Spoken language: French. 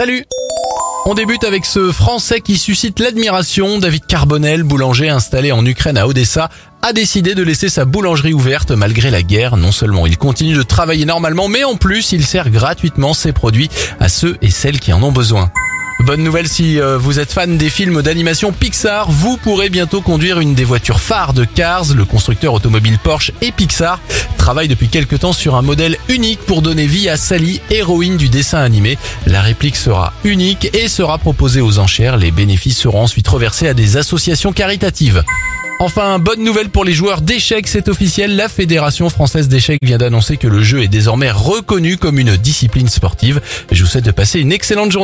Salut on débute avec ce Français qui suscite l'admiration. David Carbonel, boulanger installé en Ukraine à Odessa, a décidé de laisser sa boulangerie ouverte malgré la guerre. Non seulement il continue de travailler normalement, mais en plus il sert gratuitement ses produits à ceux et celles qui en ont besoin. Bonne nouvelle si euh, vous êtes fan des films d'animation Pixar, vous pourrez bientôt conduire une des voitures phares de Cars, le constructeur automobile Porsche et Pixar travaille depuis quelque temps sur un modèle unique pour donner vie à Sally, héroïne du dessin animé. La réplique sera unique et sera proposée aux enchères. Les bénéfices seront ensuite reversés à des associations caritatives. Enfin, bonne nouvelle pour les joueurs d'échecs, c'est officiel, la Fédération française d'échecs vient d'annoncer que le jeu est désormais reconnu comme une discipline sportive. Je vous souhaite de passer une excellente journée.